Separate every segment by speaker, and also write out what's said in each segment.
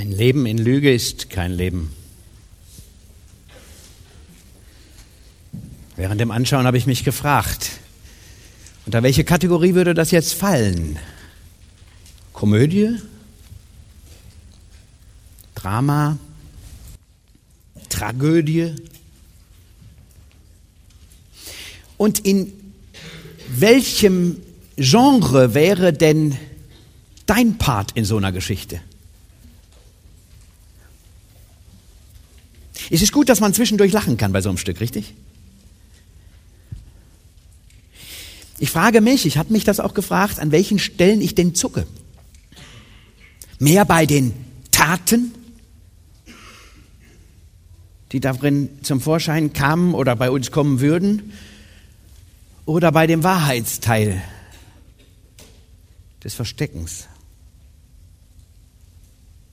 Speaker 1: Ein Leben in Lüge ist kein Leben. Während dem Anschauen habe ich mich gefragt, unter welche Kategorie würde das jetzt fallen? Komödie? Drama? Tragödie? Und in welchem Genre wäre denn dein Part in so einer Geschichte? Es ist gut, dass man zwischendurch lachen kann bei so einem Stück, richtig? Ich frage mich, ich habe mich das auch gefragt, an welchen Stellen ich denn zucke. Mehr bei den Taten, die darin zum Vorschein kamen oder bei uns kommen würden, oder bei dem Wahrheitsteil des Versteckens.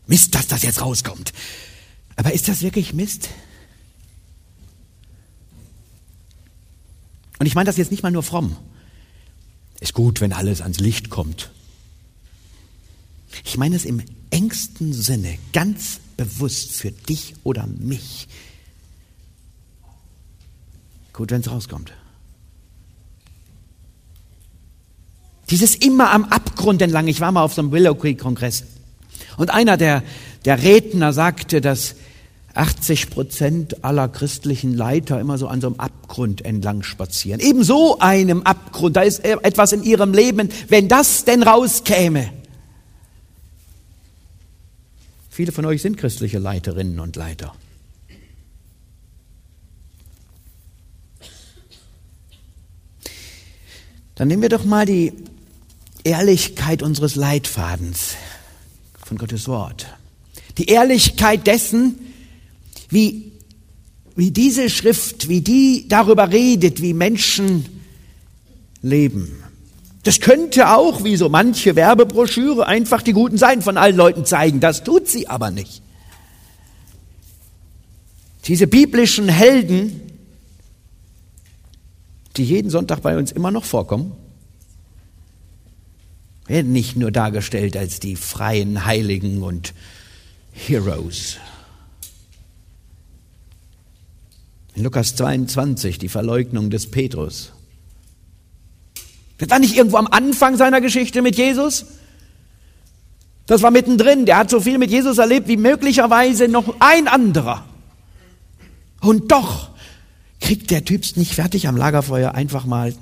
Speaker 1: Mist, dass das jetzt rauskommt. Aber ist das wirklich Mist? Und ich meine das jetzt nicht mal nur fromm. Ist gut, wenn alles ans Licht kommt. Ich meine es im engsten Sinne, ganz bewusst für dich oder mich. Gut, wenn es rauskommt. Dieses immer am Abgrund entlang. Ich war mal auf so einem Willow Creek Kongress. Und einer der, der Redner sagte, dass 80 Prozent aller christlichen Leiter immer so an so einem Abgrund entlang spazieren. Eben so einem Abgrund, da ist etwas in ihrem Leben, wenn das denn rauskäme. Viele von euch sind christliche Leiterinnen und Leiter. Dann nehmen wir doch mal die Ehrlichkeit unseres Leitfadens von Gottes Wort. Die Ehrlichkeit dessen, wie, wie diese Schrift, wie die darüber redet, wie Menschen leben. Das könnte auch, wie so manche Werbebroschüre, einfach die guten Seiten von allen Leuten zeigen. Das tut sie aber nicht. Diese biblischen Helden, die jeden Sonntag bei uns immer noch vorkommen, werden nicht nur dargestellt als die freien Heiligen und Heroes. In Lukas 22 die Verleugnung des Petrus. Das war nicht irgendwo am Anfang seiner Geschichte mit Jesus. Das war mittendrin. Der hat so viel mit Jesus erlebt wie möglicherweise noch ein anderer. Und doch kriegt der Typ nicht fertig am Lagerfeuer einfach mal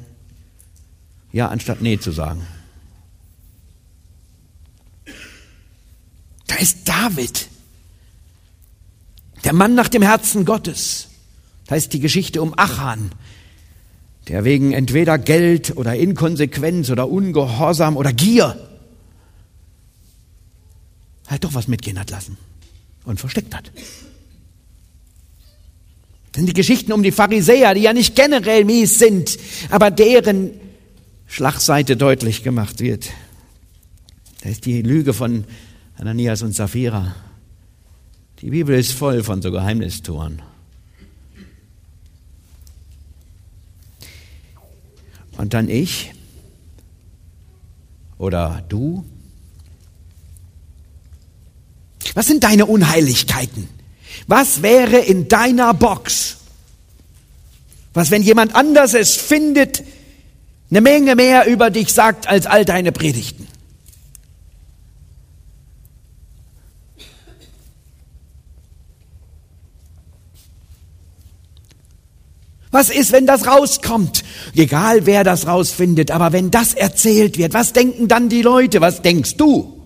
Speaker 1: ja anstatt nee zu sagen. Da ist David, der Mann nach dem Herzen Gottes. Da ist die Geschichte um Achan, der wegen entweder Geld oder Inkonsequenz oder Ungehorsam oder Gier halt doch was mitgehen hat lassen und versteckt hat. Denn die Geschichten um die Pharisäer, die ja nicht generell mies sind, aber deren Schlagseite deutlich gemacht wird. Da ist die Lüge von Ananias und Sapphira. Die Bibel ist voll von so Geheimnistoren. Und dann ich oder du? Was sind deine Unheiligkeiten? Was wäre in deiner Box? Was, wenn jemand anders es findet, eine Menge mehr über dich sagt als all deine Predigten? Was ist, wenn das rauskommt? Egal wer das rausfindet, aber wenn das erzählt wird, was denken dann die Leute? Was denkst du?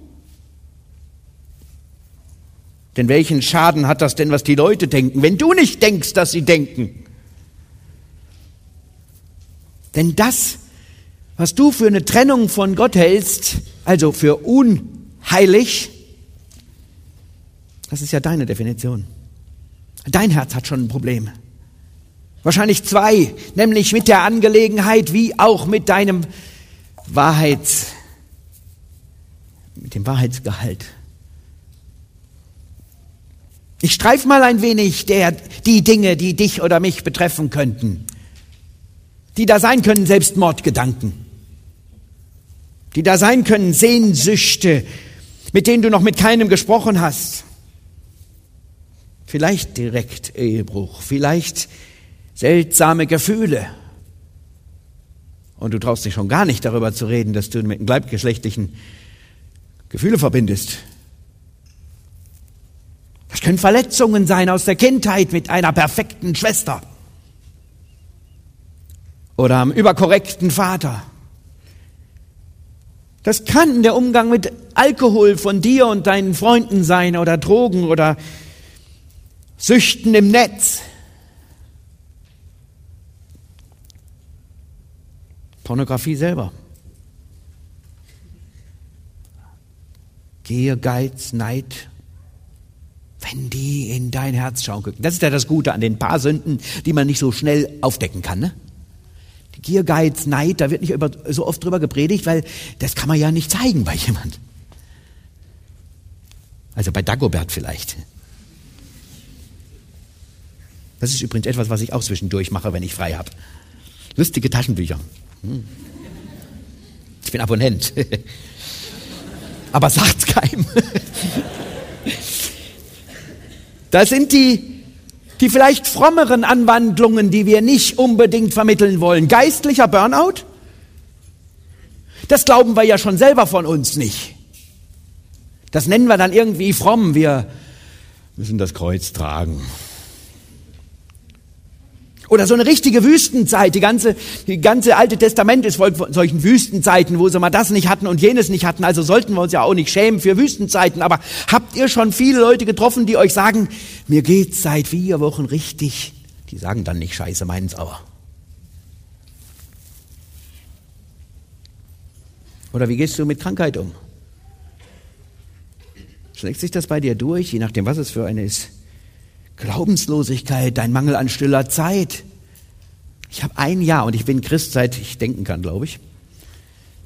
Speaker 1: Denn welchen Schaden hat das denn, was die Leute denken, wenn du nicht denkst, dass sie denken? Denn das, was du für eine Trennung von Gott hältst, also für unheilig, das ist ja deine Definition. Dein Herz hat schon ein Problem. Wahrscheinlich zwei, nämlich mit der Angelegenheit wie auch mit deinem Wahrheits, mit dem Wahrheitsgehalt. Ich streif mal ein wenig der, die Dinge, die dich oder mich betreffen könnten, die da sein können Selbstmordgedanken, die da sein können Sehnsüchte, mit denen du noch mit keinem gesprochen hast, vielleicht direkt Ehebruch, vielleicht seltsame Gefühle. Und du traust dich schon gar nicht darüber zu reden, dass du mit einem gleibgeschlechtlichen Gefühle verbindest. Das können Verletzungen sein aus der Kindheit mit einer perfekten Schwester oder am überkorrekten Vater. Das kann der Umgang mit Alkohol von dir und deinen Freunden sein oder Drogen oder Süchten im Netz. Pornografie selber. Gier, Geiz, Neid, wenn die in dein Herz schauen können. Das ist ja das Gute an den paar Sünden, die man nicht so schnell aufdecken kann. Ne? Die Gier, Geiz, Neid, da wird nicht über, so oft drüber gepredigt, weil das kann man ja nicht zeigen bei jemand. Also bei Dagobert vielleicht. Das ist übrigens etwas, was ich auch zwischendurch mache, wenn ich frei habe. Lustige Taschenbücher. Hm. Ich bin Abonnent. Aber sagt's keinem. Das sind die, die vielleicht frommeren Anwandlungen, die wir nicht unbedingt vermitteln wollen. Geistlicher Burnout? Das glauben wir ja schon selber von uns nicht. Das nennen wir dann irgendwie fromm. Wir müssen das Kreuz tragen. Oder so eine richtige Wüstenzeit. Die ganze, die ganze Alte Testament ist voll von solchen Wüstenzeiten, wo sie mal das nicht hatten und jenes nicht hatten. Also sollten wir uns ja auch nicht schämen für Wüstenzeiten. Aber habt ihr schon viele Leute getroffen, die euch sagen, mir geht's seit vier Wochen richtig? Die sagen dann nicht Scheiße, meinen's aber. Oder wie gehst du mit Krankheit um? Schlägt sich das bei dir durch, je nachdem, was es für eine ist? Glaubenslosigkeit, dein Mangel an stiller Zeit. Ich habe ein Jahr und ich bin Christ, seit ich denken kann, glaube ich.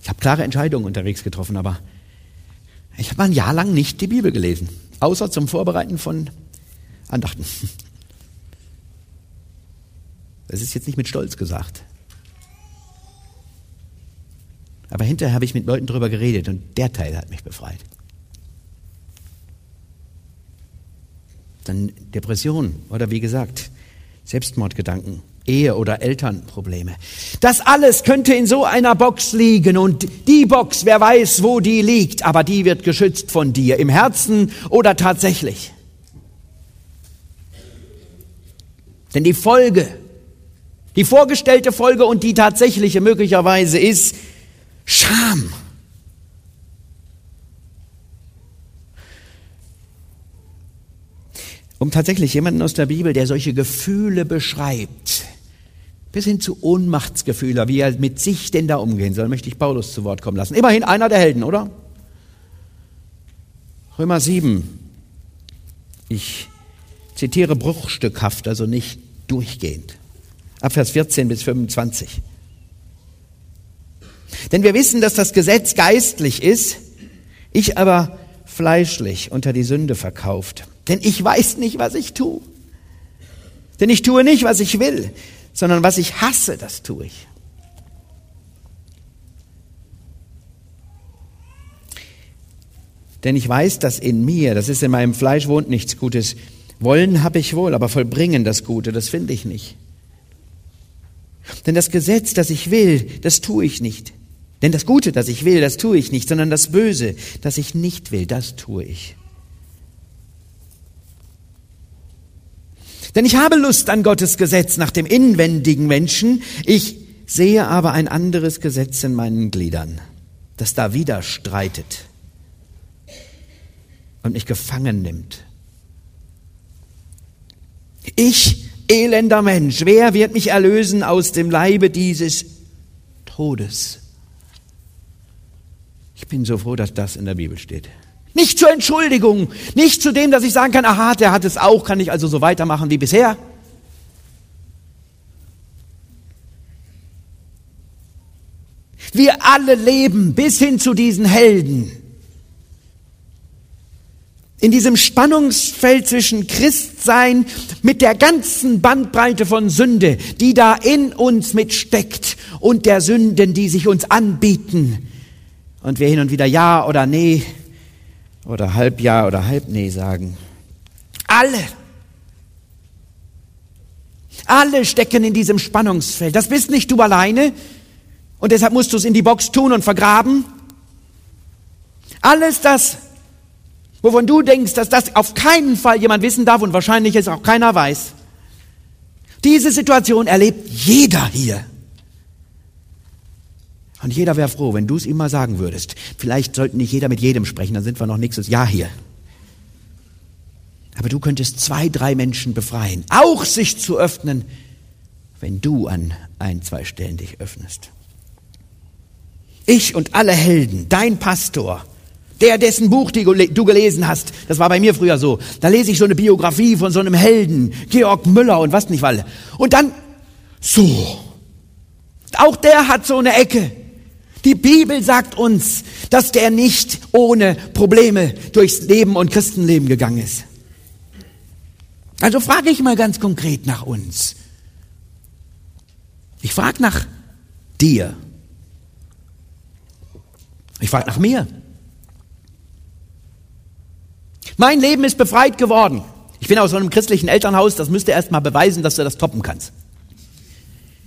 Speaker 1: Ich habe klare Entscheidungen unterwegs getroffen, aber ich habe ein Jahr lang nicht die Bibel gelesen, außer zum Vorbereiten von Andachten. Das ist jetzt nicht mit Stolz gesagt. Aber hinterher habe ich mit Leuten darüber geredet und der Teil hat mich befreit. Dann Depression oder wie gesagt, Selbstmordgedanken, Ehe- oder Elternprobleme. Das alles könnte in so einer Box liegen und die Box, wer weiß, wo die liegt, aber die wird geschützt von dir, im Herzen oder tatsächlich. Denn die Folge, die vorgestellte Folge und die tatsächliche möglicherweise ist Scham. Um tatsächlich jemanden aus der Bibel, der solche Gefühle beschreibt, bis hin zu Ohnmachtsgefühle, wie er mit sich denn da umgehen soll, möchte ich Paulus zu Wort kommen lassen. Immerhin einer der Helden, oder? Römer 7. Ich zitiere bruchstückhaft, also nicht durchgehend. Ab Vers 14 bis 25. Denn wir wissen, dass das Gesetz geistlich ist, ich aber fleischlich unter die Sünde verkauft. Denn ich weiß nicht, was ich tue. Denn ich tue nicht, was ich will, sondern was ich hasse, das tue ich. Denn ich weiß, dass in mir, das ist in meinem Fleisch, wohnt nichts Gutes. Wollen habe ich wohl, aber vollbringen das Gute, das finde ich nicht. Denn das Gesetz, das ich will, das tue ich nicht. Denn das Gute, das ich will, das tue ich nicht, sondern das Böse, das ich nicht will, das tue ich. Denn ich habe Lust an Gottes Gesetz nach dem inwendigen Menschen, ich sehe aber ein anderes Gesetz in meinen Gliedern, das da wieder streitet und mich gefangen nimmt. Ich, elender Mensch, wer wird mich erlösen aus dem Leibe dieses Todes? Ich bin so froh, dass das in der Bibel steht. Nicht zur Entschuldigung, nicht zu dem, dass ich sagen kann, aha, der hat es auch, kann ich also so weitermachen wie bisher. Wir alle leben bis hin zu diesen Helden. In diesem Spannungsfeld zwischen Christsein mit der ganzen Bandbreite von Sünde, die da in uns mitsteckt und der Sünden, die sich uns anbieten. Und wir hin und wieder Ja oder Nee oder halb Ja oder halb Nee sagen. Alle Alle stecken in diesem Spannungsfeld. Das bist nicht du alleine. Und deshalb musst du es in die Box tun und vergraben. Alles das, wovon du denkst, dass das auf keinen Fall jemand wissen darf und wahrscheinlich es auch keiner weiß. Diese Situation erlebt jeder hier. Und jeder wäre froh, wenn du es ihm mal sagen würdest. Vielleicht sollten nicht jeder mit jedem sprechen, dann sind wir noch nächstes Jahr hier. Aber du könntest zwei, drei Menschen befreien, auch sich zu öffnen, wenn du an ein, zwei Stellen dich öffnest. Ich und alle Helden, dein Pastor, der, dessen Buch du gelesen hast, das war bei mir früher so, da lese ich so eine Biografie von so einem Helden, Georg Müller und was nicht weil. Und dann, so, auch der hat so eine Ecke. Die Bibel sagt uns, dass der nicht ohne Probleme durchs Leben und Christenleben gegangen ist. Also frage ich mal ganz konkret nach uns. Ich frage nach dir. Ich frage nach mir. Mein Leben ist befreit geworden. Ich bin aus so einem christlichen Elternhaus, das müsste erst mal beweisen, dass du das toppen kannst.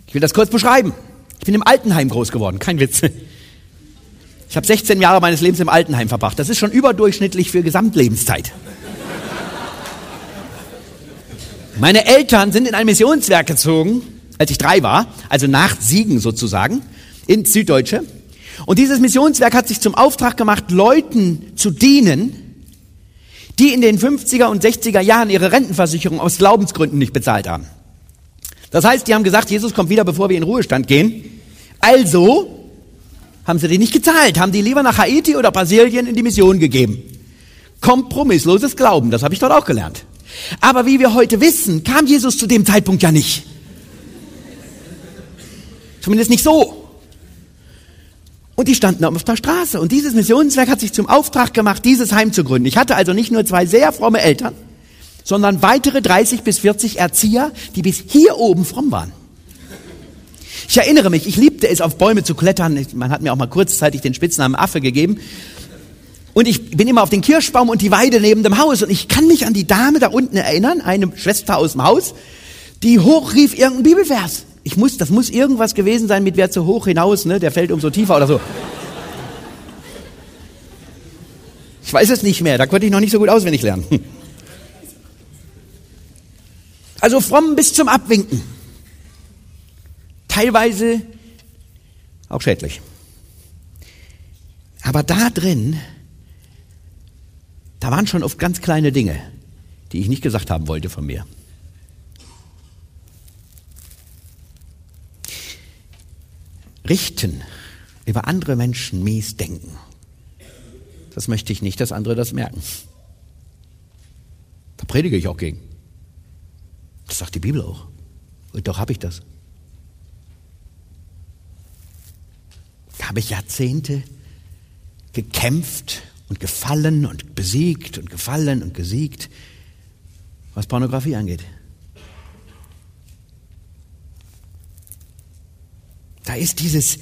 Speaker 1: Ich will das kurz beschreiben. Ich bin im Altenheim groß geworden, kein Witz. Ich habe 16 Jahre meines Lebens im Altenheim verbracht. Das ist schon überdurchschnittlich für Gesamtlebenszeit. Meine Eltern sind in ein Missionswerk gezogen, als ich drei war, also nach Siegen sozusagen, ins Süddeutsche. Und dieses Missionswerk hat sich zum Auftrag gemacht, Leuten zu dienen, die in den 50er und 60er Jahren ihre Rentenversicherung aus Glaubensgründen nicht bezahlt haben. Das heißt, die haben gesagt, Jesus kommt wieder, bevor wir in Ruhestand gehen. Also haben sie die nicht gezahlt, haben die lieber nach Haiti oder Brasilien in die Mission gegeben. Kompromissloses Glauben, das habe ich dort auch gelernt. Aber wie wir heute wissen, kam Jesus zu dem Zeitpunkt ja nicht. Zumindest nicht so. Und die standen auf der Straße. Und dieses Missionswerk hat sich zum Auftrag gemacht, dieses Heim zu gründen. Ich hatte also nicht nur zwei sehr fromme Eltern, sondern weitere 30 bis 40 Erzieher, die bis hier oben fromm waren. Ich erinnere mich, ich liebte es, auf Bäume zu klettern. Man hat mir auch mal kurzzeitig den Spitznamen Affe gegeben. Und ich bin immer auf den Kirschbaum und die Weide neben dem Haus. Und ich kann mich an die Dame da unten erinnern, eine Schwester aus dem Haus, die hochrief irgendeinen Bibelvers. Ich muss, das muss irgendwas gewesen sein mit wer zu hoch hinaus, ne? Der fällt umso tiefer oder so. Ich weiß es nicht mehr, da konnte ich noch nicht so gut auswendig lernen. Also fromm bis zum Abwinken. Teilweise auch schädlich. Aber da drin, da waren schon oft ganz kleine Dinge, die ich nicht gesagt haben wollte von mir. richten, über andere Menschen mies denken. Das möchte ich nicht, dass andere das merken. Da predige ich auch gegen. Das sagt die Bibel auch. Und doch habe ich das. Da habe ich Jahrzehnte gekämpft und gefallen und besiegt und gefallen und gesiegt, was Pornografie angeht. Da ist dieses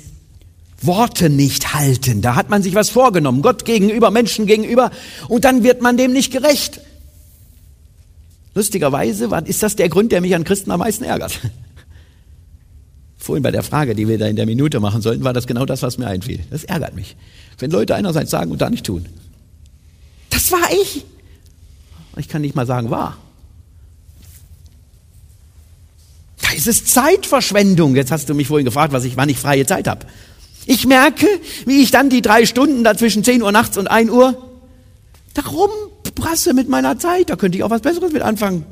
Speaker 1: Worte nicht halten. Da hat man sich was vorgenommen, Gott gegenüber, Menschen gegenüber, und dann wird man dem nicht gerecht. Lustigerweise ist das der Grund, der mich an Christen am meisten ärgert. Vorhin bei der Frage, die wir da in der Minute machen sollten, war das genau das, was mir einfiel. Das ärgert mich. Wenn Leute einerseits sagen und da nicht tun. Das war ich. Ich kann nicht mal sagen, war. ist es Zeitverschwendung. Jetzt hast du mich vorhin gefragt, was ich, wann ich freie Zeit habe. Ich merke, wie ich dann die drei Stunden da zwischen 10 Uhr nachts und 1 Uhr da rumprasse mit meiner Zeit. Da könnte ich auch was Besseres mit anfangen.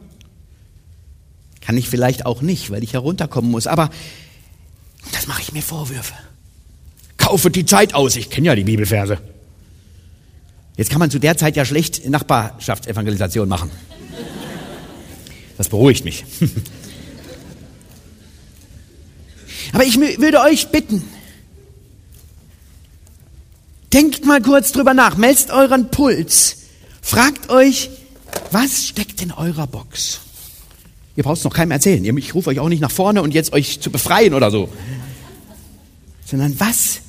Speaker 1: Kann ich vielleicht auch nicht, weil ich herunterkommen muss. Aber das mache ich mir Vorwürfe. Kaufe die Zeit aus. Ich kenne ja die Bibelverse. Jetzt kann man zu der Zeit ja schlecht Nachbarschaftsevangelisation machen. Das beruhigt mich. Aber ich würde euch bitten, denkt mal kurz drüber nach, messt euren Puls, Fragt euch, was steckt in eurer Box? Ihr braucht es noch keinem erzählen. Ich rufe euch auch nicht nach vorne und jetzt euch zu befreien oder so. Sondern was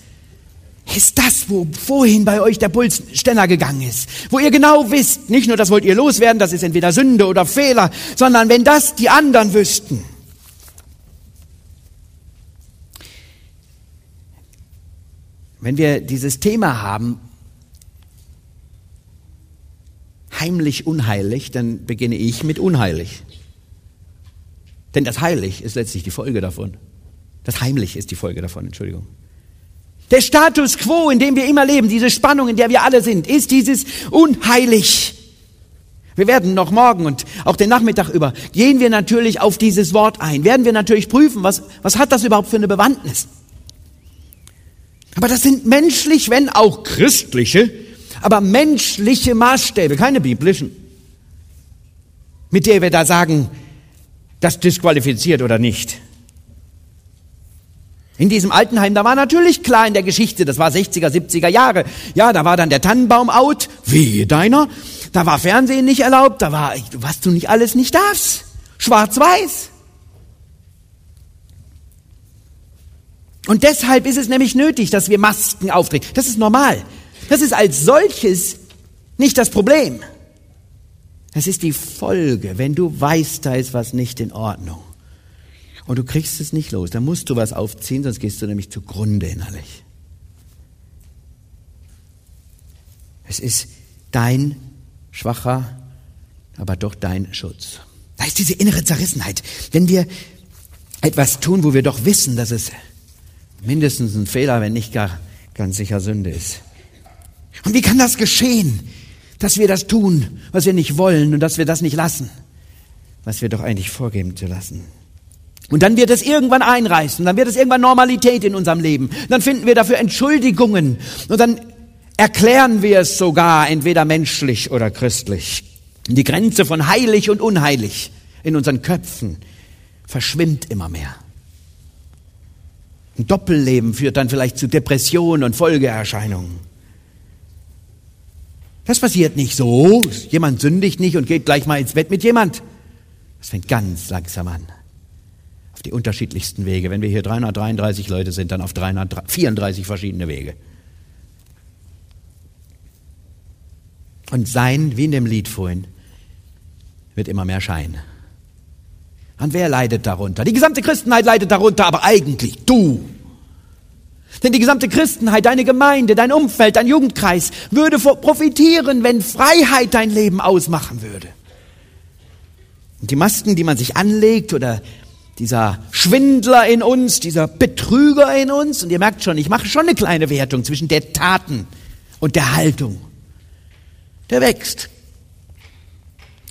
Speaker 1: ist das, wo vorhin bei euch der Puls schneller gegangen ist? Wo ihr genau wisst, nicht nur das wollt ihr loswerden, das ist entweder Sünde oder Fehler, sondern wenn das die anderen wüssten. Wenn wir dieses Thema haben, heimlich unheilig, dann beginne ich mit unheilig. Denn das heilig ist letztlich die Folge davon. Das heimlich ist die Folge davon, Entschuldigung. Der Status quo, in dem wir immer leben, diese Spannung, in der wir alle sind, ist dieses unheilig. Wir werden noch morgen und auch den Nachmittag über gehen wir natürlich auf dieses Wort ein, werden wir natürlich prüfen, was, was hat das überhaupt für eine Bewandtnis. Aber das sind menschlich, wenn auch christliche, aber menschliche Maßstäbe, keine biblischen, mit der wir da sagen, das disqualifiziert oder nicht. In diesem Altenheim, da war natürlich klar in der Geschichte, das war 60er, 70er Jahre. Ja, da war dann der Tannenbaum out, wehe deiner. Da war Fernsehen nicht erlaubt, da war, was du nicht alles nicht darfst. Schwarz-Weiß. Und deshalb ist es nämlich nötig, dass wir Masken auftreten. Das ist normal. Das ist als solches nicht das Problem. Das ist die Folge, wenn du weißt, da ist was nicht in Ordnung. Und du kriegst es nicht los. Dann musst du was aufziehen, sonst gehst du nämlich zugrunde innerlich. Es ist dein schwacher, aber doch dein Schutz. Da ist diese innere Zerrissenheit. Wenn wir etwas tun, wo wir doch wissen, dass es mindestens ein Fehler, wenn nicht gar ganz sicher Sünde ist. Und wie kann das geschehen, dass wir das tun, was wir nicht wollen und dass wir das nicht lassen, was wir doch eigentlich vorgeben zu lassen? Und dann wird es irgendwann einreißen, dann wird es irgendwann Normalität in unserem Leben. Dann finden wir dafür Entschuldigungen und dann erklären wir es sogar entweder menschlich oder christlich. Die Grenze von heilig und unheilig in unseren Köpfen verschwimmt immer mehr. Ein Doppelleben führt dann vielleicht zu Depressionen und Folgeerscheinungen. Das passiert nicht so. Jemand sündigt nicht und geht gleich mal ins Bett mit jemand. Das fängt ganz langsam an. Auf die unterschiedlichsten Wege. Wenn wir hier 333 Leute sind, dann auf 334 verschiedene Wege. Und sein, wie in dem Lied vorhin, wird immer mehr Schein. Und wer leidet darunter? Die gesamte Christenheit leidet darunter, aber eigentlich du. Denn die gesamte Christenheit, deine Gemeinde, dein Umfeld, dein Jugendkreis würde profitieren, wenn Freiheit dein Leben ausmachen würde. Und die Masken, die man sich anlegt oder dieser Schwindler in uns, dieser Betrüger in uns, und ihr merkt schon, ich mache schon eine kleine Wertung zwischen der Taten und der Haltung. Der wächst.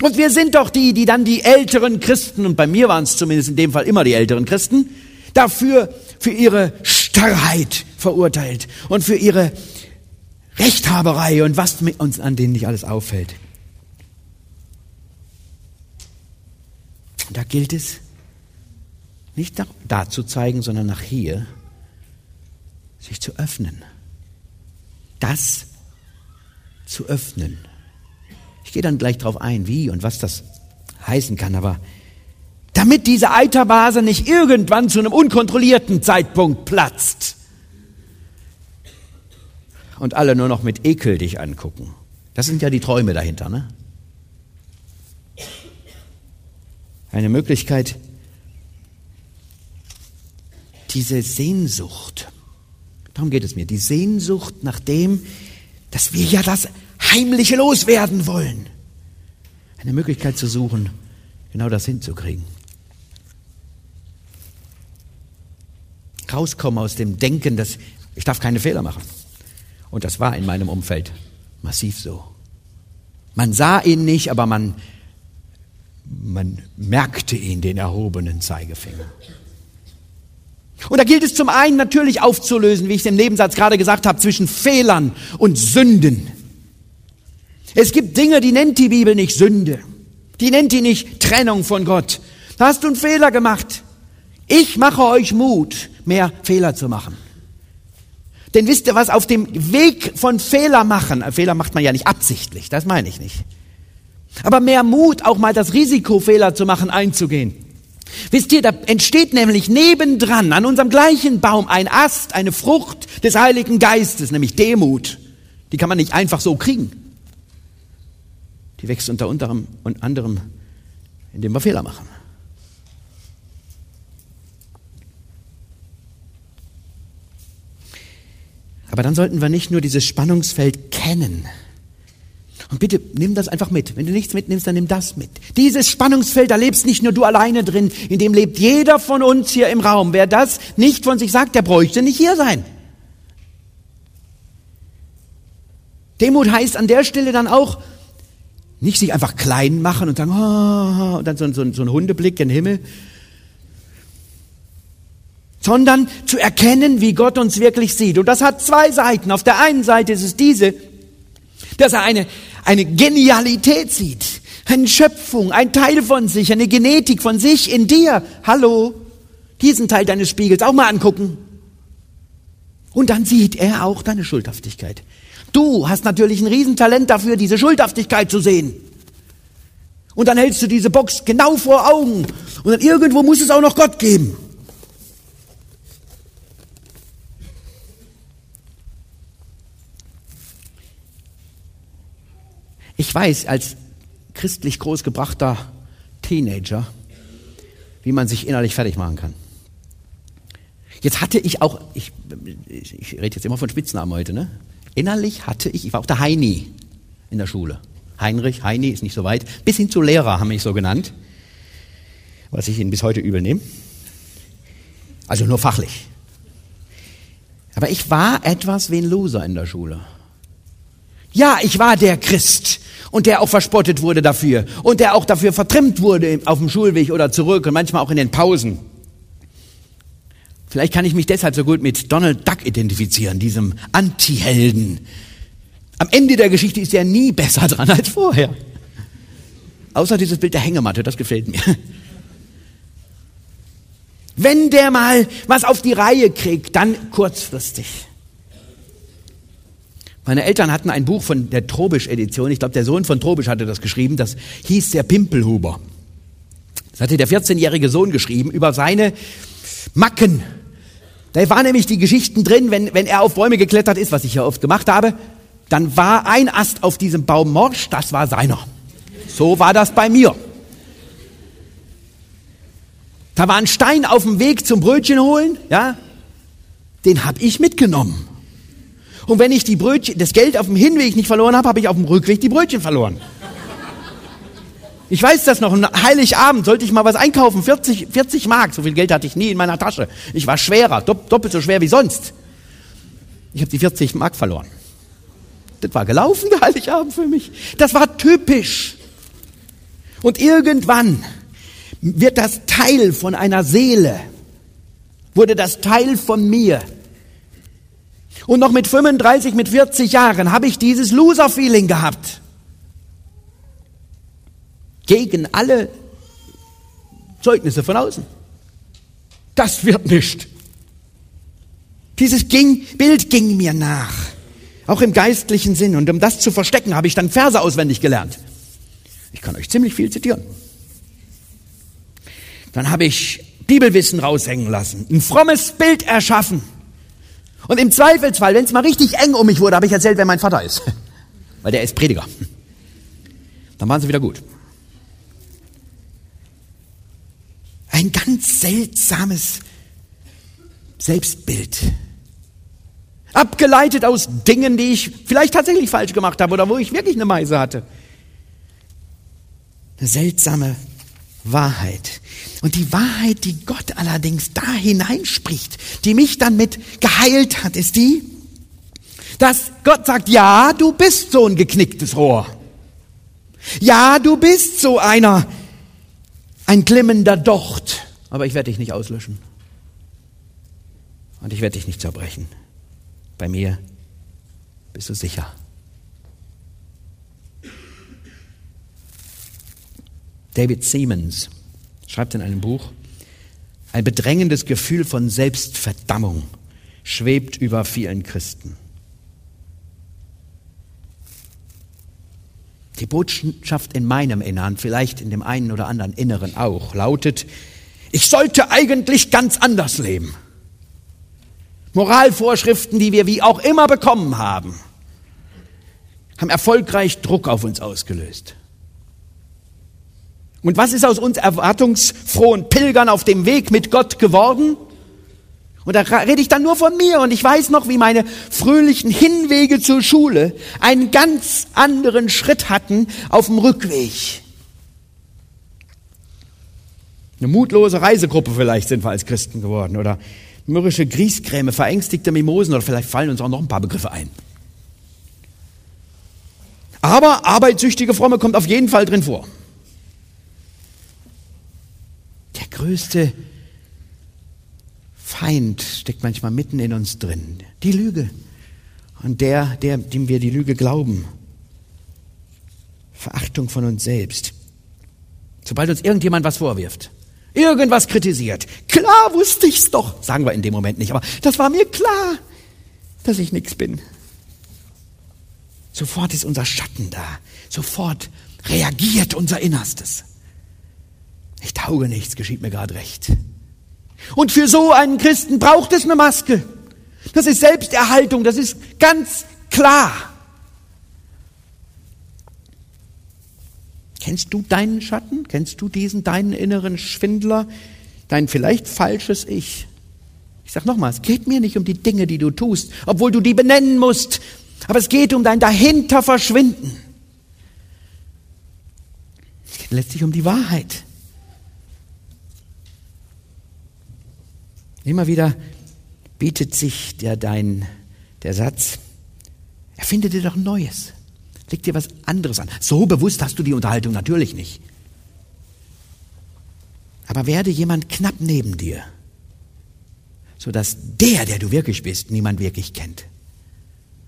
Speaker 1: Und wir sind doch die, die dann die älteren Christen, und bei mir waren es zumindest in dem Fall immer die älteren Christen, dafür, für ihre Starrheit verurteilt und für ihre Rechthaberei und was uns an denen nicht alles auffällt. Da gilt es, nicht nach, da zu zeigen, sondern nach hier, sich zu öffnen. Das zu öffnen. Ich gehe dann gleich darauf ein, wie und was das heißen kann, aber damit diese Eiterbase nicht irgendwann zu einem unkontrollierten Zeitpunkt platzt und alle nur noch mit Ekel dich angucken. Das sind ja die Träume dahinter, ne? Eine Möglichkeit, diese Sehnsucht, darum geht es mir, die Sehnsucht nach dem, dass wir ja das Heimliche loswerden wollen. Eine Möglichkeit zu suchen, genau das hinzukriegen. Rauskommen aus dem Denken, dass ich darf keine Fehler machen. Und das war in meinem Umfeld massiv so. Man sah ihn nicht, aber man, man merkte ihn, den erhobenen Zeigefinger. Und da gilt es zum einen natürlich aufzulösen, wie ich im Nebensatz gerade gesagt habe, zwischen Fehlern und Sünden. Es gibt Dinge, die nennt die Bibel nicht Sünde. Die nennt die nicht Trennung von Gott. Da hast du einen Fehler gemacht. Ich mache euch Mut, mehr Fehler zu machen. Denn wisst ihr was, auf dem Weg von Fehler machen, äh, Fehler macht man ja nicht absichtlich, das meine ich nicht. Aber mehr Mut, auch mal das Risiko, Fehler zu machen, einzugehen. Wisst ihr, da entsteht nämlich nebendran an unserem gleichen Baum ein Ast, eine Frucht des Heiligen Geistes, nämlich Demut. Die kann man nicht einfach so kriegen. Die wächst unter anderem, und anderem, indem wir Fehler machen. Aber dann sollten wir nicht nur dieses Spannungsfeld kennen. Und bitte nimm das einfach mit. Wenn du nichts mitnimmst, dann nimm das mit. Dieses Spannungsfeld, da lebst nicht nur du alleine drin, in dem lebt jeder von uns hier im Raum. Wer das nicht von sich sagt, der bräuchte nicht hier sein. Demut heißt an der Stelle dann auch, nicht sich einfach klein machen und sagen, oh, und dann so, so, so ein Hundeblick in den Himmel, sondern zu erkennen, wie Gott uns wirklich sieht. Und das hat zwei Seiten. Auf der einen Seite ist es diese, dass er eine, eine Genialität sieht, eine Schöpfung, ein Teil von sich, eine Genetik von sich in dir. Hallo, diesen Teil deines Spiegels auch mal angucken. Und dann sieht er auch deine Schuldhaftigkeit. Du hast natürlich ein Riesentalent dafür, diese Schuldhaftigkeit zu sehen. Und dann hältst du diese Box genau vor Augen. Und dann irgendwo muss es auch noch Gott geben. Ich weiß, als christlich großgebrachter Teenager, wie man sich innerlich fertig machen kann. Jetzt hatte ich auch, ich, ich rede jetzt immer von Spitznamen heute, ne? Innerlich hatte ich, ich war auch der Heini in der Schule. Heinrich, Heini ist nicht so weit, bis hin zu Lehrer haben mich so genannt, was ich ihnen bis heute übel nehme. Also nur fachlich. Aber ich war etwas wie ein Loser in der Schule. Ja, ich war der Christ und der auch verspottet wurde dafür und der auch dafür vertrimmt wurde auf dem Schulweg oder zurück und manchmal auch in den Pausen. Vielleicht kann ich mich deshalb so gut mit Donald Duck identifizieren, diesem Anti-Helden. Am Ende der Geschichte ist er nie besser dran als vorher. Außer dieses Bild der Hängematte, das gefällt mir. Wenn der mal was auf die Reihe kriegt, dann kurzfristig. Meine Eltern hatten ein Buch von der Trobisch-Edition, ich glaube, der Sohn von Trobisch hatte das geschrieben, das hieß der Pimpelhuber. Das hatte der 14-jährige Sohn geschrieben über seine Macken, da waren nämlich die Geschichten drin, wenn, wenn er auf Bäume geklettert ist, was ich ja oft gemacht habe, dann war ein Ast auf diesem Baum morsch, das war seiner. So war das bei mir. Da war ein Stein auf dem Weg zum Brötchen holen, ja, den habe ich mitgenommen. Und wenn ich die Brötchen, das Geld auf dem Hinweg nicht verloren habe, habe ich auf dem Rückweg die Brötchen verloren. Ich weiß das noch, Heiligabend sollte ich mal was einkaufen, 40, 40 Mark, so viel Geld hatte ich nie in meiner Tasche. Ich war schwerer, doppelt so schwer wie sonst. Ich habe die 40 Mark verloren. Das war gelaufen, der Heiligabend für mich. Das war typisch. Und irgendwann wird das Teil von einer Seele, wurde das Teil von mir. Und noch mit 35, mit 40 Jahren habe ich dieses Loser-Feeling gehabt gegen alle Zeugnisse von außen. Das wird nicht. Dieses ging, Bild ging mir nach, auch im geistlichen Sinn. Und um das zu verstecken, habe ich dann Verse auswendig gelernt. Ich kann euch ziemlich viel zitieren. Dann habe ich Bibelwissen raushängen lassen, ein frommes Bild erschaffen. Und im Zweifelsfall, wenn es mal richtig eng um mich wurde, habe ich erzählt, wer mein Vater ist. Weil der ist Prediger. Dann waren sie wieder gut. Ein ganz seltsames Selbstbild. Abgeleitet aus Dingen, die ich vielleicht tatsächlich falsch gemacht habe oder wo ich wirklich eine Meise hatte. Eine seltsame Wahrheit. Und die Wahrheit, die Gott allerdings da hineinspricht, die mich dann mit geheilt hat, ist die, dass Gott sagt, ja, du bist so ein geknicktes Rohr. Ja, du bist so einer, ein glimmender Docht, aber ich werde dich nicht auslöschen. Und ich werde dich nicht zerbrechen. Bei mir bist du sicher. David Siemens schreibt in einem Buch, ein bedrängendes Gefühl von Selbstverdammung schwebt über vielen Christen. Die Botschaft in meinem Innern, vielleicht in dem einen oder anderen Inneren auch, lautet, ich sollte eigentlich ganz anders leben. Moralvorschriften, die wir wie auch immer bekommen haben, haben erfolgreich Druck auf uns ausgelöst. Und was ist aus uns erwartungsfrohen Pilgern auf dem Weg mit Gott geworden? Und da rede ich dann nur von mir und ich weiß noch, wie meine fröhlichen Hinwege zur Schule einen ganz anderen Schritt hatten auf dem Rückweg. Eine mutlose Reisegruppe vielleicht sind wir als Christen geworden oder mürrische Grießcreme, verängstigte Mimosen oder vielleicht fallen uns auch noch ein paar Begriffe ein. Aber arbeitssüchtige Fromme kommt auf jeden Fall drin vor. Der größte Feind steckt manchmal mitten in uns drin. Die Lüge. Und der, der, dem wir die Lüge glauben. Verachtung von uns selbst. Sobald uns irgendjemand was vorwirft, irgendwas kritisiert. Klar wusste ich's doch, sagen wir in dem Moment nicht, aber das war mir klar, dass ich nichts bin. Sofort ist unser Schatten da. Sofort reagiert unser Innerstes. Ich tauge nichts, geschieht mir gerade recht. Und für so einen Christen braucht es eine Maske. Das ist Selbsterhaltung, das ist ganz klar. Kennst du deinen Schatten? Kennst du diesen, deinen inneren Schwindler? Dein vielleicht falsches Ich? Ich sag nochmal, es geht mir nicht um die Dinge, die du tust, obwohl du die benennen musst, aber es geht um dein dahinter Verschwinden. Es geht letztlich um die Wahrheit. Immer wieder bietet sich der, dein, der Satz, erfinde dir doch Neues. Leg dir was anderes an. So bewusst hast du die Unterhaltung natürlich nicht. Aber werde jemand knapp neben dir, sodass der, der du wirklich bist, niemand wirklich kennt.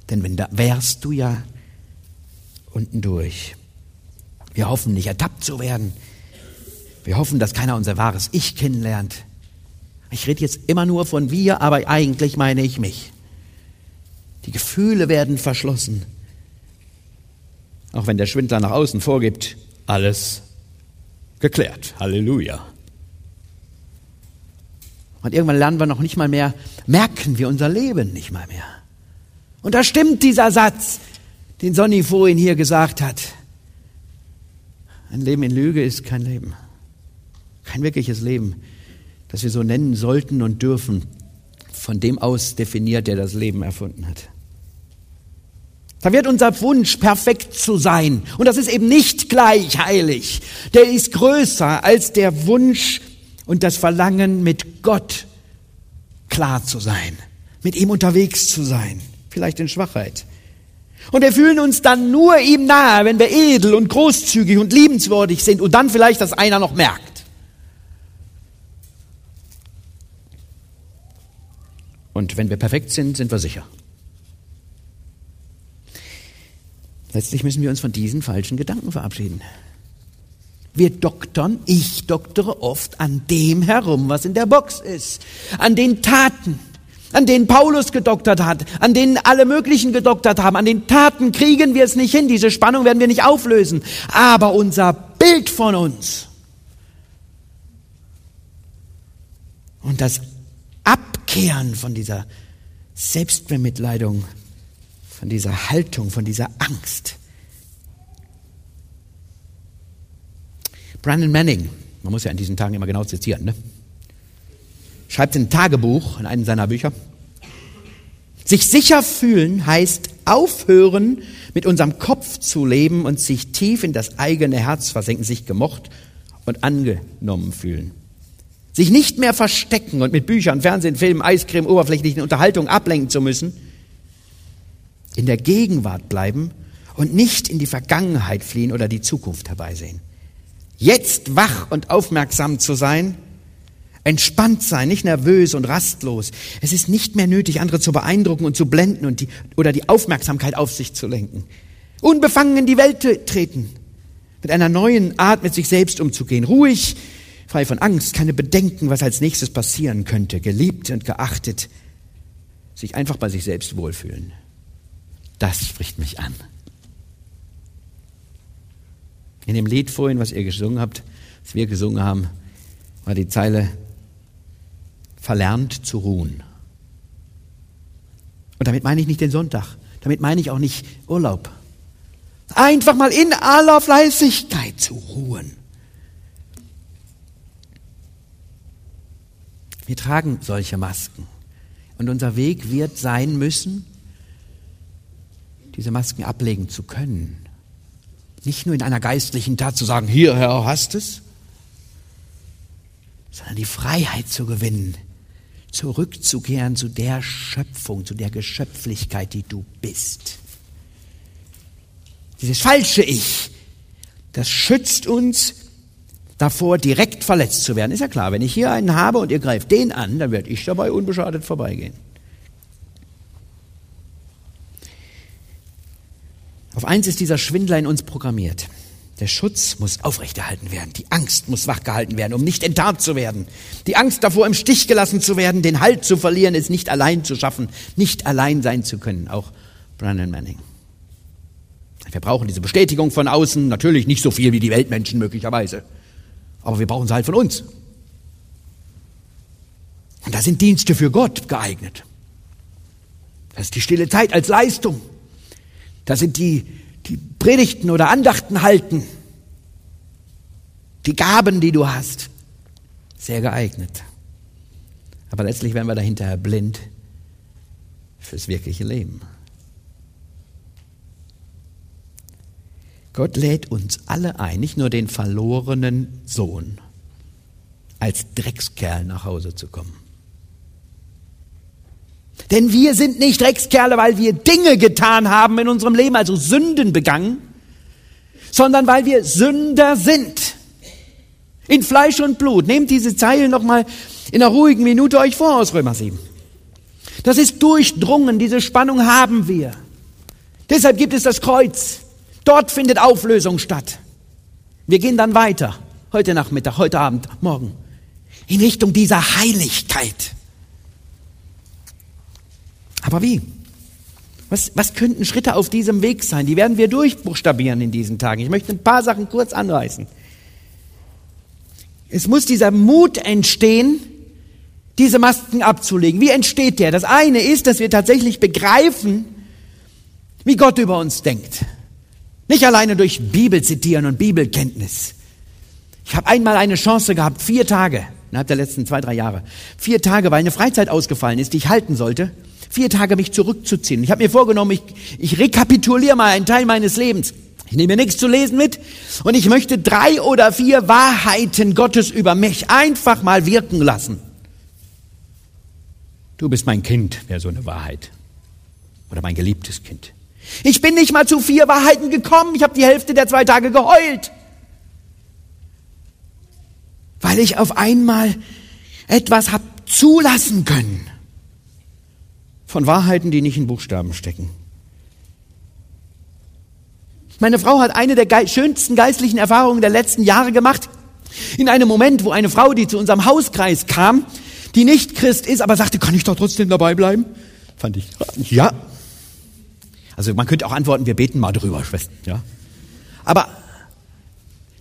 Speaker 1: Denn wenn da wärst du ja unten durch. Wir hoffen nicht ertappt zu werden. Wir hoffen, dass keiner unser wahres Ich kennenlernt. Ich rede jetzt immer nur von wir, aber eigentlich meine ich mich. Die Gefühle werden verschlossen. Auch wenn der Schwindler nach außen vorgibt, alles geklärt. Halleluja. Und irgendwann lernen wir noch nicht mal mehr, merken wir unser Leben nicht mal mehr. Und da stimmt dieser Satz, den Sonny vorhin hier gesagt hat. Ein Leben in Lüge ist kein Leben. Kein wirkliches Leben das wir so nennen sollten und dürfen, von dem aus definiert, der das Leben erfunden hat. Da wird unser Wunsch, perfekt zu sein. Und das ist eben nicht gleich heilig. Der ist größer als der Wunsch und das Verlangen, mit Gott klar zu sein, mit ihm unterwegs zu sein, vielleicht in Schwachheit. Und wir fühlen uns dann nur ihm nahe, wenn wir edel und großzügig und liebenswürdig sind und dann vielleicht das einer noch merkt. Und wenn wir perfekt sind, sind wir sicher. Letztlich müssen wir uns von diesen falschen Gedanken verabschieden. Wir doktern, ich doktere oft an dem herum, was in der Box ist, an den Taten, an denen Paulus gedoktert hat, an denen alle möglichen gedoktert haben. An den Taten kriegen wir es nicht hin, diese Spannung werden wir nicht auflösen. Aber unser Bild von uns und das Abkehren von dieser Selbstbemitleidung, von dieser Haltung, von dieser Angst. Brandon Manning, man muss ja in diesen Tagen immer genau zitieren, ne? schreibt ein Tagebuch in einem seiner Bücher. Sich sicher fühlen heißt aufhören, mit unserem Kopf zu leben und sich tief in das eigene Herz versenken, sich gemocht und angenommen fühlen. Sich nicht mehr verstecken und mit Büchern, Fernsehen, Filmen, Eiscreme, oberflächlichen Unterhaltungen ablenken zu müssen. In der Gegenwart bleiben und nicht in die Vergangenheit fliehen oder die Zukunft herbeisehen. Jetzt wach und aufmerksam zu sein, entspannt sein, nicht nervös und rastlos. Es ist nicht mehr nötig, andere zu beeindrucken und zu blenden und die, oder die Aufmerksamkeit auf sich zu lenken. Unbefangen in die Welt treten, mit einer neuen Art mit sich selbst umzugehen, ruhig frei von Angst, keine Bedenken, was als nächstes passieren könnte, geliebt und geachtet, sich einfach bei sich selbst wohlfühlen. Das spricht mich an. In dem Lied vorhin, was ihr gesungen habt, was wir gesungen haben, war die Zeile verlernt zu ruhen. Und damit meine ich nicht den Sonntag, damit meine ich auch nicht Urlaub. Einfach mal in aller Fleißigkeit zu ruhen. Wir tragen solche Masken. Und unser Weg wird sein müssen, diese Masken ablegen zu können. Nicht nur in einer geistlichen Tat zu sagen, hier, Herr, hast es, sondern die Freiheit zu gewinnen, zurückzukehren zu der Schöpfung, zu der Geschöpflichkeit, die du bist. Dieses falsche Ich, das schützt uns davor, direkt verletzt zu werden. Ist ja klar, wenn ich hier einen habe und ihr greift den an, dann werde ich dabei unbeschadet vorbeigehen. Auf eins ist dieser Schwindler in uns programmiert. Der Schutz muss aufrechterhalten werden. Die Angst muss wachgehalten werden, um nicht enttarnt zu werden. Die Angst davor, im Stich gelassen zu werden, den Halt zu verlieren, es nicht allein zu schaffen, nicht allein sein zu können. Auch Brandon Manning. Wir brauchen diese Bestätigung von außen, natürlich nicht so viel wie die Weltmenschen möglicherweise. Aber wir brauchen sie halt von uns. Und da sind Dienste für Gott geeignet. Das ist die stille Zeit als Leistung. Da sind die, die Predigten oder Andachten halten. Die Gaben, die du hast. Sehr geeignet. Aber letztlich werden wir dahinterher blind fürs wirkliche Leben. Gott lädt uns alle ein, nicht nur den verlorenen Sohn, als Dreckskerl nach Hause zu kommen. Denn wir sind nicht Dreckskerle, weil wir Dinge getan haben in unserem Leben, also Sünden begangen, sondern weil wir Sünder sind. In Fleisch und Blut. Nehmt diese Zeilen nochmal in einer ruhigen Minute euch vor aus Römer 7. Das ist durchdrungen, diese Spannung haben wir. Deshalb gibt es das Kreuz. Dort findet Auflösung statt. Wir gehen dann weiter, heute Nachmittag, heute Abend, morgen, in Richtung dieser Heiligkeit. Aber wie? Was, was könnten Schritte auf diesem Weg sein? Die werden wir durchbuchstabieren in diesen Tagen. Ich möchte ein paar Sachen kurz anreißen. Es muss dieser Mut entstehen, diese Masken abzulegen. Wie entsteht der? Das eine ist, dass wir tatsächlich begreifen, wie Gott über uns denkt. Nicht alleine durch Bibel zitieren und Bibelkenntnis. Ich habe einmal eine Chance gehabt, vier Tage, innerhalb der letzten zwei, drei Jahre, vier Tage, weil eine Freizeit ausgefallen ist, die ich halten sollte vier Tage mich zurückzuziehen. Ich habe mir vorgenommen, ich, ich rekapituliere mal einen Teil meines Lebens. Ich nehme mir nichts zu lesen mit und ich möchte drei oder vier Wahrheiten Gottes über mich einfach mal wirken lassen. Du bist mein Kind, wäre so eine Wahrheit. Oder mein geliebtes Kind. Ich bin nicht mal zu vier Wahrheiten gekommen. Ich habe die Hälfte der zwei Tage geheult. Weil ich auf einmal etwas habe zulassen können von Wahrheiten, die nicht in Buchstaben stecken. Meine Frau hat eine der ge schönsten geistlichen Erfahrungen der letzten Jahre gemacht. In einem Moment, wo eine Frau, die zu unserem Hauskreis kam, die nicht Christ ist, aber sagte, kann ich doch trotzdem dabei bleiben? Fand ich, ja. Also man könnte auch antworten, wir beten mal drüber, Schwestern, ja. Aber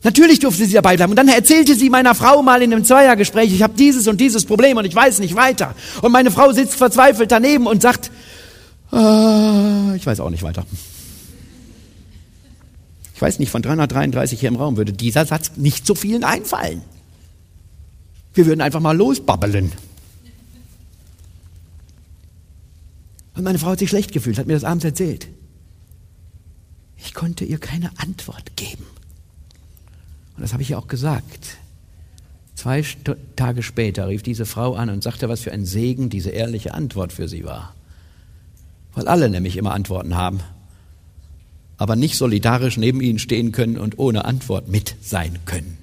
Speaker 1: Natürlich durfte sie dabei bleiben. Und dann erzählte sie meiner Frau mal in einem Zweiergespräch, ich habe dieses und dieses Problem und ich weiß nicht weiter. Und meine Frau sitzt verzweifelt daneben und sagt, äh, ich weiß auch nicht weiter. Ich weiß nicht, von 333 hier im Raum würde dieser Satz nicht so vielen einfallen. Wir würden einfach mal losbabbeln. Und meine Frau hat sich schlecht gefühlt, hat mir das abends erzählt. Ich konnte ihr keine Antwort geben. Und das habe ich ihr auch gesagt. Zwei Tage später rief diese Frau an und sagte, was für ein Segen diese ehrliche Antwort für sie war. Weil alle nämlich immer Antworten haben, aber nicht solidarisch neben ihnen stehen können und ohne Antwort mit sein können.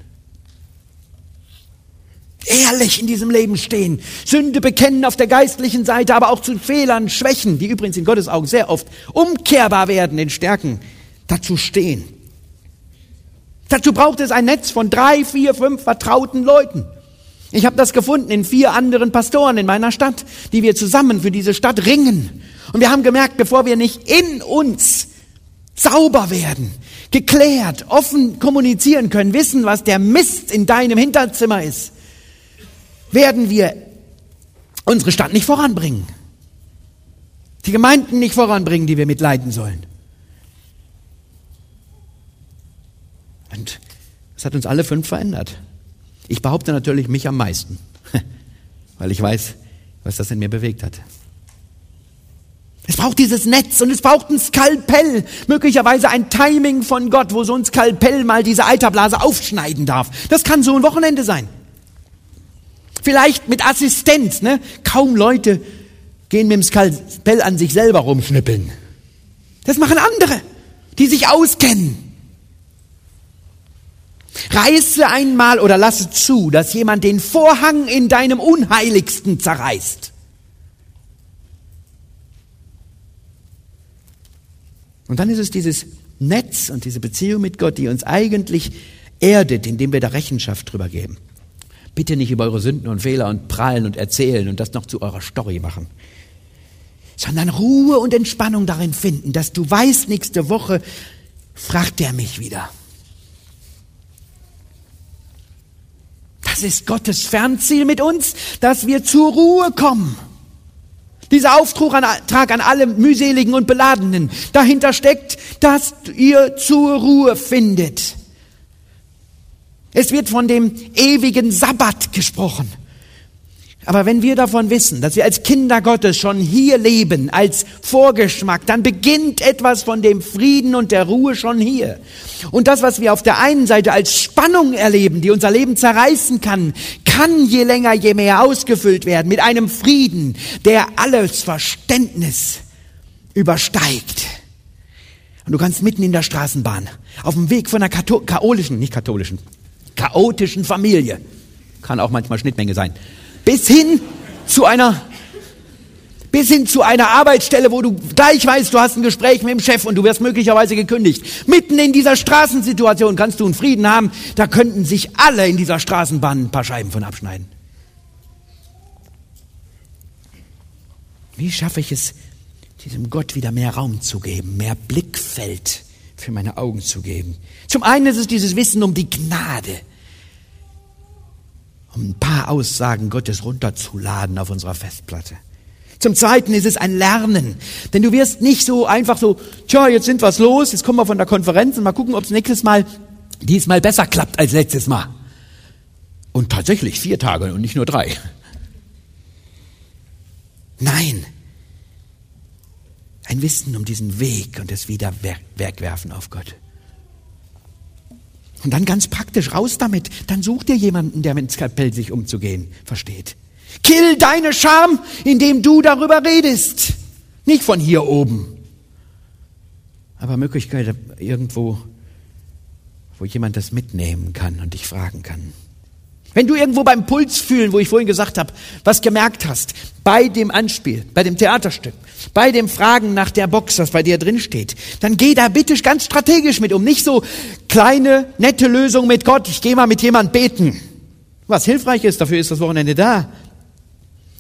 Speaker 1: Ehrlich in diesem Leben stehen, Sünde bekennen auf der geistlichen Seite, aber auch zu Fehlern, Schwächen, die übrigens in Gottes Augen sehr oft umkehrbar werden, in Stärken, dazu stehen. Dazu braucht es ein Netz von drei, vier, fünf vertrauten Leuten. Ich habe das gefunden in vier anderen Pastoren in meiner Stadt, die wir zusammen für diese Stadt ringen. Und wir haben gemerkt, bevor wir nicht in uns sauber werden, geklärt, offen kommunizieren können, wissen, was der Mist in deinem Hinterzimmer ist, werden wir unsere Stadt nicht voranbringen. Die Gemeinden nicht voranbringen, die wir mitleiden sollen. Und das hat uns alle fünf verändert. Ich behaupte natürlich mich am meisten, weil ich weiß, was das in mir bewegt hat. Es braucht dieses Netz und es braucht ein Skalpell, möglicherweise ein Timing von Gott, wo so ein Skalpell mal diese Eiterblase aufschneiden darf. Das kann so ein Wochenende sein. Vielleicht mit Assistenz, ne? Kaum Leute gehen mit dem Skalpell an sich selber rumschnippeln. Das machen andere, die sich auskennen. Reiße einmal oder lasse zu, dass jemand den Vorhang in deinem Unheiligsten zerreißt. Und dann ist es dieses Netz und diese Beziehung mit Gott, die uns eigentlich erdet, indem wir da Rechenschaft drüber geben. Bitte nicht über eure Sünden und Fehler und prallen und erzählen und das noch zu eurer Story machen, sondern Ruhe und Entspannung darin finden, dass du weißt, nächste Woche fragt er mich wieder. Das ist Gottes Fernziel mit uns, dass wir zur Ruhe kommen. Dieser Auftrag an alle mühseligen und beladenen. Dahinter steckt, dass ihr zur Ruhe findet. Es wird von dem ewigen Sabbat gesprochen. Aber wenn wir davon wissen, dass wir als Kinder Gottes schon hier leben, als Vorgeschmack, dann beginnt etwas von dem Frieden und der Ruhe schon hier. Und das, was wir auf der einen Seite als Spannung erleben, die unser Leben zerreißen kann, kann je länger, je mehr ausgefüllt werden mit einem Frieden, der alles Verständnis übersteigt. Und du kannst mitten in der Straßenbahn, auf dem Weg von einer chaotischen, nicht katholischen, chaotischen Familie, kann auch manchmal Schnittmenge sein, bis hin zu einer bis hin zu einer Arbeitsstelle, wo du gleich weißt, du hast ein Gespräch mit dem Chef und du wirst möglicherweise gekündigt. Mitten in dieser Straßensituation kannst du einen Frieden haben, da könnten sich alle in dieser Straßenbahn ein paar Scheiben von abschneiden. Wie schaffe ich es, diesem Gott wieder mehr Raum zu geben, mehr Blickfeld für meine Augen zu geben? Zum einen ist es dieses Wissen um die Gnade um ein paar Aussagen Gottes runterzuladen auf unserer Festplatte. Zum Zweiten ist es ein Lernen. Denn du wirst nicht so einfach so, tja, jetzt sind was los, jetzt kommen wir von der Konferenz und mal gucken, ob es nächstes Mal diesmal besser klappt als letztes Mal. Und tatsächlich vier Tage und nicht nur drei. Nein. Ein Wissen um diesen Weg und das Wiederwerkwerfen auf Gott. Und dann ganz praktisch raus damit. Dann such dir jemanden, der mit Skalpell sich umzugehen versteht. Kill deine Scham, indem du darüber redest. Nicht von hier oben. Aber Möglichkeit irgendwo, wo jemand das mitnehmen kann und dich fragen kann. Wenn du irgendwo beim Puls fühlen, wo ich vorhin gesagt habe, was gemerkt hast, bei dem Anspiel, bei dem Theaterstück, bei dem Fragen nach der Box, was bei dir drin steht, dann geh da bitte ganz strategisch mit um. Nicht so kleine, nette Lösung mit Gott, ich gehe mal mit jemand beten. Was hilfreich ist, dafür ist das Wochenende da.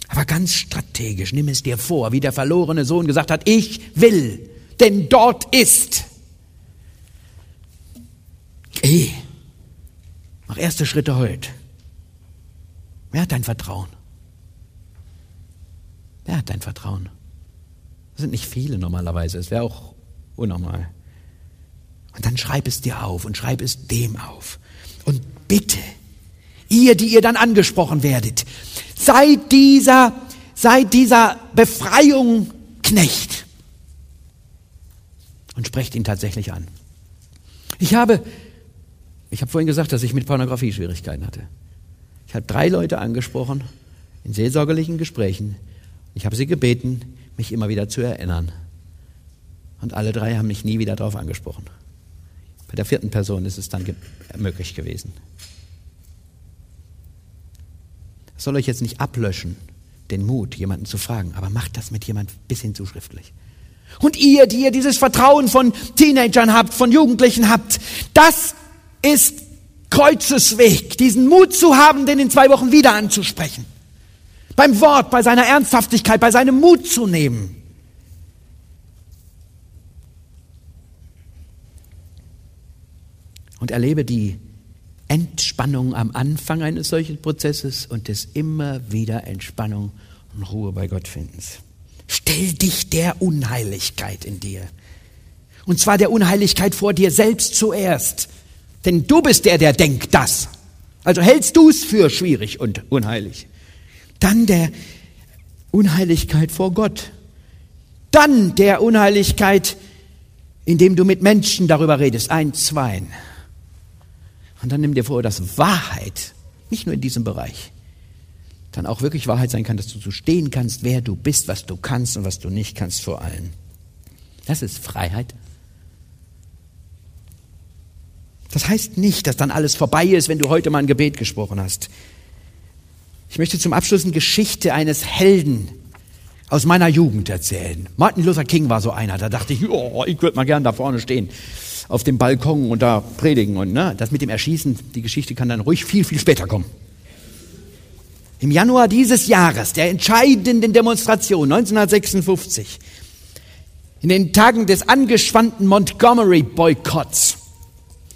Speaker 1: Aber ganz strategisch, nimm es dir vor, wie der verlorene Sohn gesagt hat, ich will, denn dort ist. Geh, mach erste Schritte heute. Wer hat dein Vertrauen? Wer hat dein Vertrauen? Das sind nicht viele normalerweise, es wäre auch unnormal. Und dann schreib es dir auf und schreib es dem auf. Und bitte, ihr, die ihr dann angesprochen werdet, seid dieser, seid dieser Befreiung Knecht. Und sprecht ihn tatsächlich an. Ich habe, ich habe vorhin gesagt, dass ich mit Pornografie Schwierigkeiten hatte. Ich habe drei Leute angesprochen in seelsorgerlichen Gesprächen. Ich habe sie gebeten, mich immer wieder zu erinnern. Und alle drei haben mich nie wieder darauf angesprochen. Bei der vierten Person ist es dann ge möglich gewesen. Das soll euch jetzt nicht ablöschen, den Mut, jemanden zu fragen, aber macht das mit jemand bis hin zu schriftlich. Und ihr, die ihr dieses Vertrauen von Teenagern habt, von Jugendlichen habt, das ist Kreuzesweg, diesen Mut zu haben, den in zwei Wochen wieder anzusprechen. Beim Wort, bei seiner Ernsthaftigkeit, bei seinem Mut zu nehmen. Und erlebe die Entspannung am Anfang eines solchen Prozesses und des immer wieder Entspannung und Ruhe bei Gott findens. Stell dich der Unheiligkeit in dir. Und zwar der Unheiligkeit vor dir selbst zuerst. Denn du bist der, der denkt das. Also hältst du es für schwierig und unheilig. Dann der Unheiligkeit vor Gott. Dann der Unheiligkeit, indem du mit Menschen darüber redest. Ein, zwei. Und dann nimm dir vor, dass Wahrheit, nicht nur in diesem Bereich, dann auch wirklich Wahrheit sein kann, dass du so stehen kannst, wer du bist, was du kannst und was du nicht kannst vor allen. Das ist Freiheit. Das heißt nicht, dass dann alles vorbei ist, wenn du heute mal ein Gebet gesprochen hast. Ich möchte zum Abschluss eine Geschichte eines Helden aus meiner Jugend erzählen. Martin Luther King war so einer. Da dachte ich, oh, ich würde mal gern da vorne stehen auf dem Balkon und da predigen. Und ne, das mit dem Erschießen, die Geschichte kann dann ruhig viel, viel später kommen. Im Januar dieses Jahres, der entscheidenden Demonstration 1956, in den Tagen des angespannten Montgomery-Boykotts,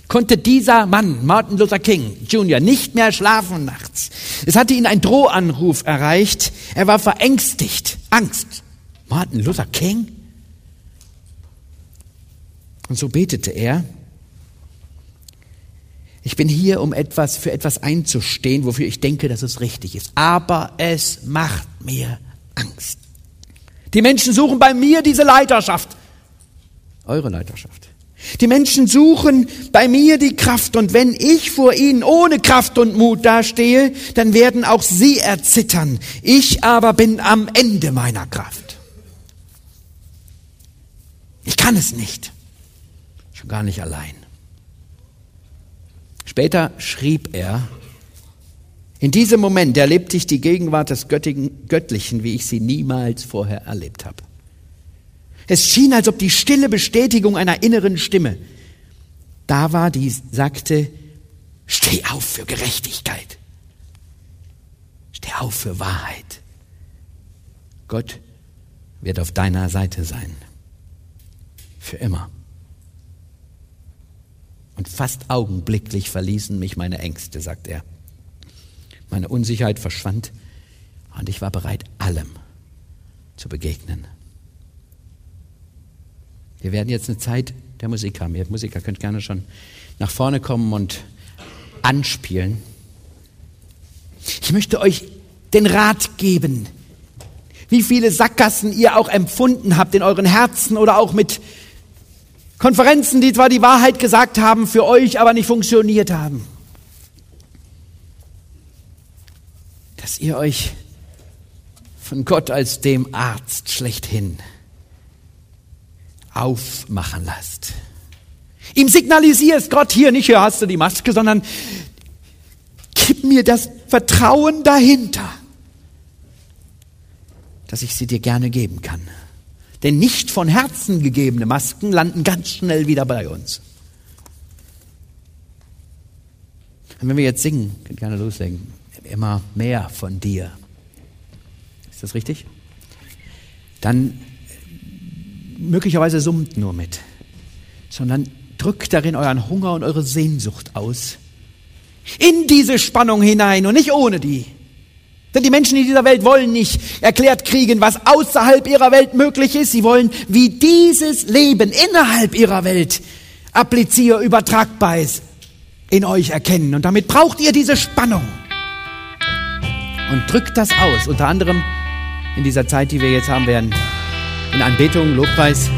Speaker 1: konnte dieser Mann, Martin Luther King Jr., nicht mehr schlafen nachts. Es hatte ihn ein Drohanruf erreicht. Er war verängstigt. Angst. Martin Luther King? Und so betete er, ich bin hier, um etwas für etwas einzustehen, wofür ich denke, dass es richtig ist. Aber es macht mir Angst. Die Menschen suchen bei mir diese Leiterschaft. Eure Leiterschaft. Die Menschen suchen bei mir die Kraft und wenn ich vor ihnen ohne Kraft und Mut dastehe, dann werden auch sie erzittern. Ich aber bin am Ende meiner Kraft. Ich kann es nicht. Schon gar nicht allein. Später schrieb er, in diesem Moment erlebte ich die Gegenwart des Göttlichen, wie ich sie niemals vorher erlebt habe. Es schien, als ob die stille Bestätigung einer inneren Stimme da war, die sagte, steh auf für Gerechtigkeit. Steh auf für Wahrheit. Gott wird auf deiner Seite sein. Für immer. Und fast augenblicklich verließen mich meine Ängste, sagt er. Meine Unsicherheit verschwand und ich war bereit, allem zu begegnen. Wir werden jetzt eine Zeit der Musik haben. Ihr Musiker könnt gerne schon nach vorne kommen und anspielen. Ich möchte euch den Rat geben, wie viele Sackgassen ihr auch empfunden habt in euren Herzen oder auch mit Konferenzen, die zwar die Wahrheit gesagt haben, für euch aber nicht funktioniert haben. Dass ihr euch von Gott als dem Arzt schlechthin aufmachen lasst. Ihm signalisierst, Gott, hier nicht, hier hast du die Maske, sondern gib mir das Vertrauen dahinter, dass ich sie dir gerne geben kann. Denn nicht von Herzen gegebene Masken landen ganz schnell wieder bei uns. Und wenn wir jetzt singen, könnt gerne loslegen, immer mehr von dir. Ist das richtig? Dann möglicherweise summt nur mit, sondern drückt darin euren Hunger und eure Sehnsucht aus. In diese Spannung hinein und nicht ohne die. Denn die Menschen in dieser Welt wollen nicht erklärt kriegen, was außerhalb ihrer Welt möglich ist. Sie wollen, wie dieses Leben innerhalb ihrer Welt applizier übertragbar ist, in euch erkennen. Und damit braucht ihr diese Spannung. Und drückt das aus, unter anderem in dieser Zeit, die wir jetzt haben werden, in Anbetung, Lobpreis.